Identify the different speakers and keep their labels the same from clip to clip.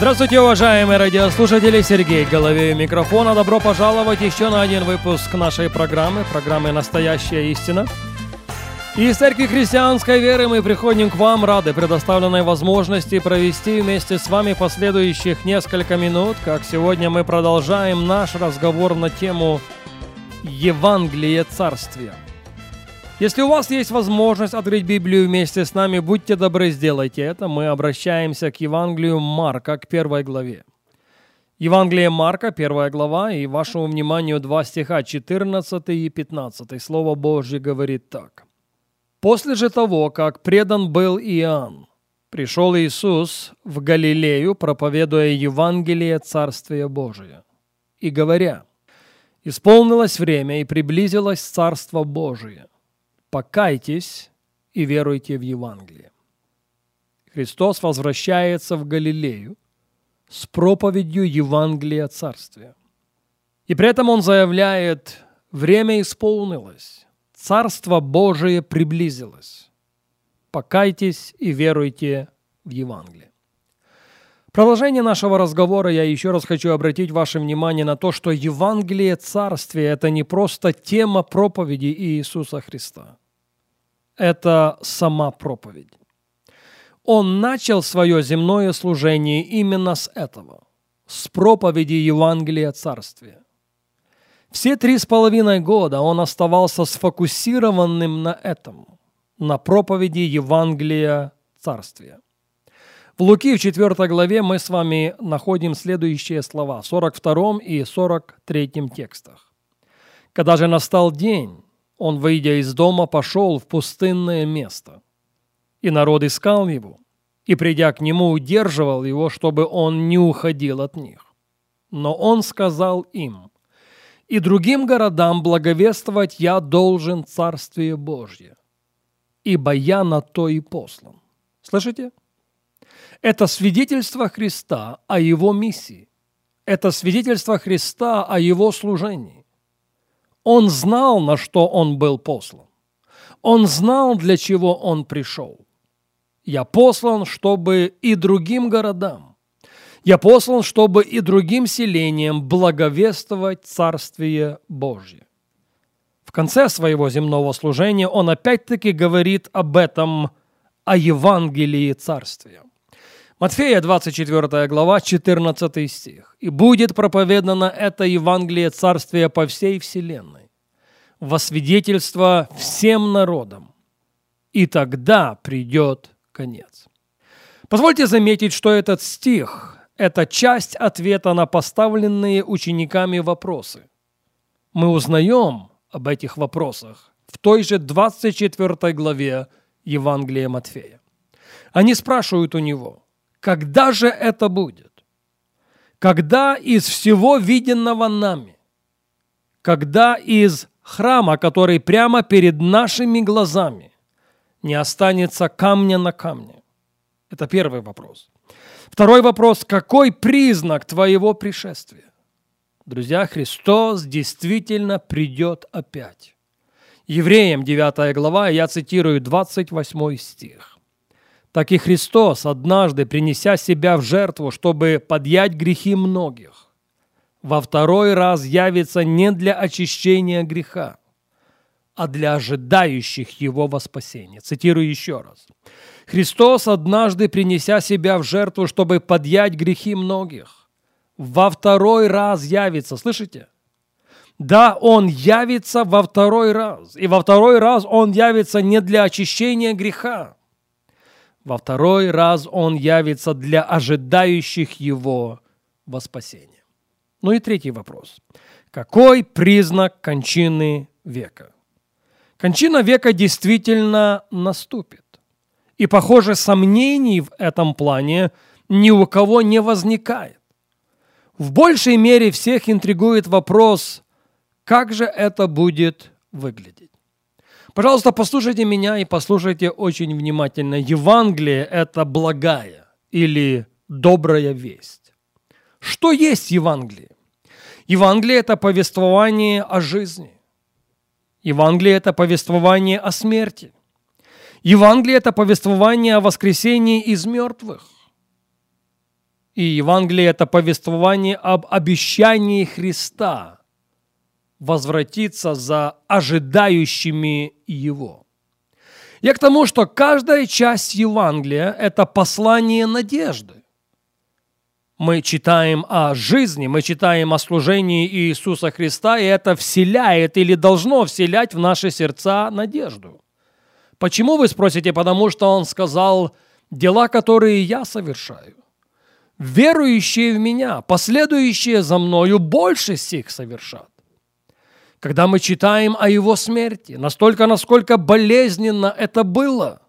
Speaker 1: Здравствуйте, уважаемые радиослушатели! Сергей Головей у микрофона. Добро пожаловать еще на один выпуск нашей программы, программы «Настоящая истина». Из Церкви Христианской Веры мы приходим к вам рады предоставленной возможности провести вместе с вами последующих несколько минут, как сегодня мы продолжаем наш разговор на тему Евангелие Царствия. Если у вас есть возможность открыть Библию вместе с нами, будьте добры, сделайте это. Мы обращаемся к Евангелию Марка, к первой главе. Евангелие Марка, первая глава, и вашему вниманию два стиха, 14 и 15. Слово Божье говорит так. «После же того, как предан был Иоанн, пришел Иисус в Галилею, проповедуя Евангелие Царствия Божия, и говоря, «Исполнилось время, и приблизилось Царство Божие покайтесь и веруйте в Евангелие. Христос возвращается в Галилею с проповедью Евангелия Царствия. И при этом он заявляет, время исполнилось, Царство Божие приблизилось. Покайтесь и веруйте в Евангелие. Продолжение нашего разговора я еще раз хочу обратить ваше внимание на то, что Евангелие Царствия – это не просто тема проповеди Иисуса Христа это сама проповедь. Он начал свое земное служение именно с этого, с проповеди Евангелия Царствия. Все три с половиной года он оставался сфокусированным на этом, на проповеди Евангелия Царствия. В Луки в 4 главе мы с вами находим следующие слова, 42 и 43 текстах. «Когда же настал день, он, выйдя из дома, пошел в пустынное место. И народ искал его, и, придя к нему, удерживал его, чтобы он не уходил от них. Но он сказал им, «И другим городам благовествовать я должен Царствие Божье, ибо я на то и послан». Слышите? Это свидетельство Христа о Его миссии. Это свидетельство Христа о Его служении. Он знал, на что он был послан. Он знал, для чего он пришел. Я послан, чтобы и другим городам, я послан, чтобы и другим селениям благовествовать Царствие Божье. В конце своего земного служения он опять-таки говорит об этом, о Евангелии Царствия. Матфея 24 глава, 14 стих. «И будет проповедано это Евангелие Царствия по всей вселенной, во свидетельство всем народам, и тогда придет конец». Позвольте заметить, что этот стих – это часть ответа на поставленные учениками вопросы. Мы узнаем об этих вопросах в той же 24 главе Евангелия Матфея. Они спрашивают у него – когда же это будет? Когда из всего виденного нами, когда из храма, который прямо перед нашими глазами, не останется камня на камне? Это первый вопрос. Второй вопрос. Какой признак твоего пришествия? Друзья, Христос действительно придет опять. Евреям 9 глава, я цитирую 28 стих так и Христос, однажды принеся себя в жертву, чтобы подъять грехи многих, во второй раз явится не для очищения греха, а для ожидающих его во спасение. Цитирую еще раз. Христос, однажды принеся себя в жертву, чтобы подъять грехи многих, во второй раз явится. Слышите? Да, Он явится во второй раз. И во второй раз Он явится не для очищения греха, во второй раз он явится для ожидающих его во спасение. Ну и третий вопрос. Какой признак кончины века? Кончина века действительно наступит. И, похоже, сомнений в этом плане ни у кого не возникает. В большей мере всех интригует вопрос, как же это будет выглядеть. Пожалуйста, послушайте меня и послушайте очень внимательно. Евангелие – это благая или добрая весть. Что есть Евангелие? Евангелие – это повествование о жизни. Евангелие – это повествование о смерти. Евангелие – это повествование о воскресении из мертвых. И Евангелие – это повествование об обещании Христа возвратиться за ожидающими Его. Я к тому, что каждая часть Евангелия – это послание надежды. Мы читаем о жизни, мы читаем о служении Иисуса Христа, и это вселяет или должно вселять в наши сердца надежду. Почему вы спросите? Потому что Он сказал, дела, которые я совершаю, верующие в Меня, последующие за Мною, больше сих совершат. Когда мы читаем о Его смерти, настолько, насколько болезненно это было,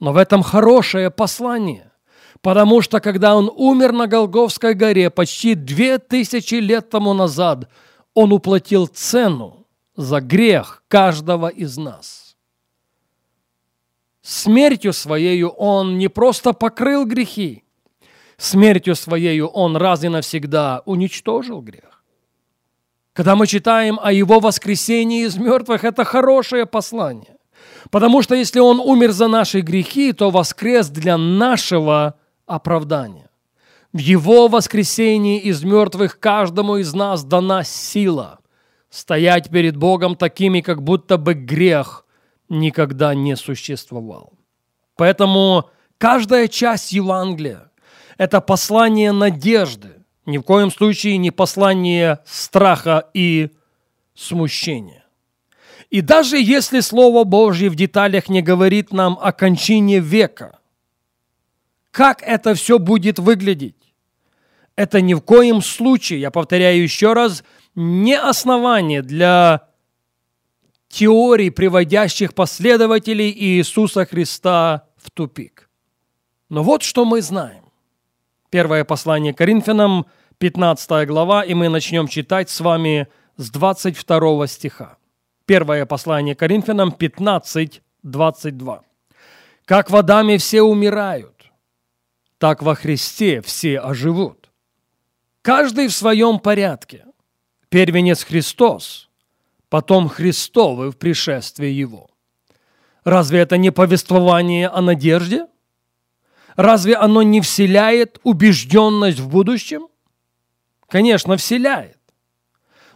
Speaker 1: но в этом хорошее послание, потому что когда Он умер на Голговской горе почти две тысячи лет тому назад, Он уплатил цену за грех каждого из нас. Смертью Своею Он не просто покрыл грехи, Смертью Своею Он раз и навсегда уничтожил грех. Когда мы читаем о Его воскресении из мертвых, это хорошее послание. Потому что если Он умер за наши грехи, то воскрес для нашего оправдания. В Его воскресении из мертвых каждому из нас дана сила стоять перед Богом такими, как будто бы грех никогда не существовал. Поэтому каждая часть Евангелия – это послание надежды, ни в коем случае не послание страха и смущения. И даже если Слово Божье в деталях не говорит нам о кончине века, как это все будет выглядеть? Это ни в коем случае, я повторяю еще раз, не основание для теорий, приводящих последователей Иисуса Христа в тупик. Но вот что мы знаем. Первое послание Коринфянам, 15 глава, и мы начнем читать с вами с 22 стиха. Первое послание Коринфянам, 15, 22. «Как в Адаме все умирают, так во Христе все оживут. Каждый в своем порядке. Первенец Христос, потом Христовы в пришествии Его». Разве это не повествование о надежде – Разве оно не вселяет убежденность в будущем? Конечно, вселяет.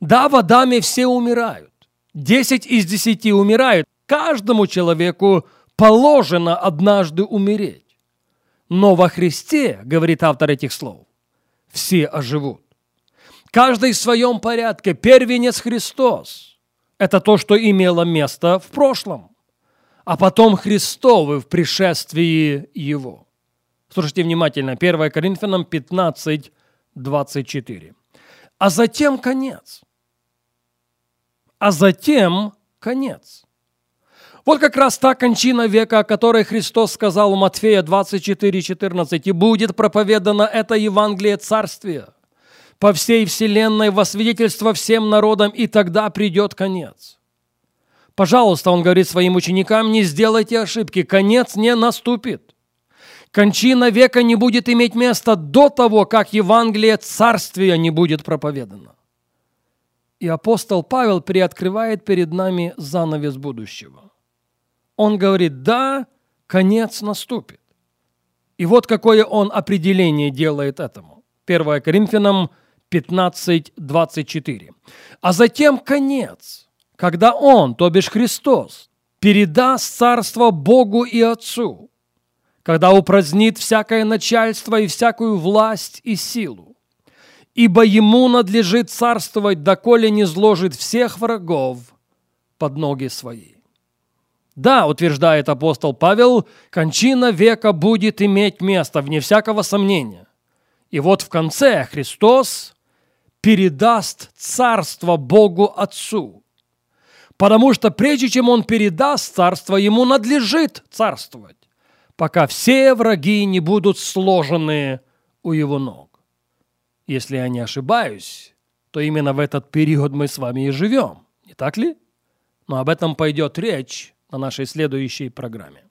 Speaker 1: Да, в Адаме все умирают. Десять из десяти умирают. Каждому человеку положено однажды умереть. Но во Христе, говорит автор этих слов, все оживут. Каждый в своем порядке. Первенец Христос. Это то, что имело место в прошлом. А потом Христовы в пришествии Его. Слушайте внимательно. 1 Коринфянам 15, 24. А затем конец. А затем конец. Вот как раз та кончина века, о которой Христос сказал у Матфея 24, 14. «И будет проповедано это Евангелие Царствия по всей вселенной во свидетельство всем народам, и тогда придет конец». Пожалуйста, он говорит своим ученикам, не сделайте ошибки, конец не наступит. Кончина века не будет иметь места до того, как Евангелие Царствия не будет проповедано. И апостол Павел приоткрывает перед нами занавес будущего. Он говорит, да, конец наступит. И вот какое он определение делает этому. 1 Коринфянам 15, 24. А затем конец, когда он, то бишь Христос, передаст царство Богу и Отцу, когда упразднит всякое начальство и всякую власть и силу. Ибо ему надлежит царствовать, доколе не зложит всех врагов под ноги свои. Да, утверждает апостол Павел, кончина века будет иметь место, вне всякого сомнения. И вот в конце Христос передаст царство Богу Отцу. Потому что прежде чем Он передаст царство, Ему надлежит царствовать пока все враги не будут сложены у его ног. Если я не ошибаюсь, то именно в этот период мы с вами и живем, не так ли? Но об этом пойдет речь на нашей следующей программе.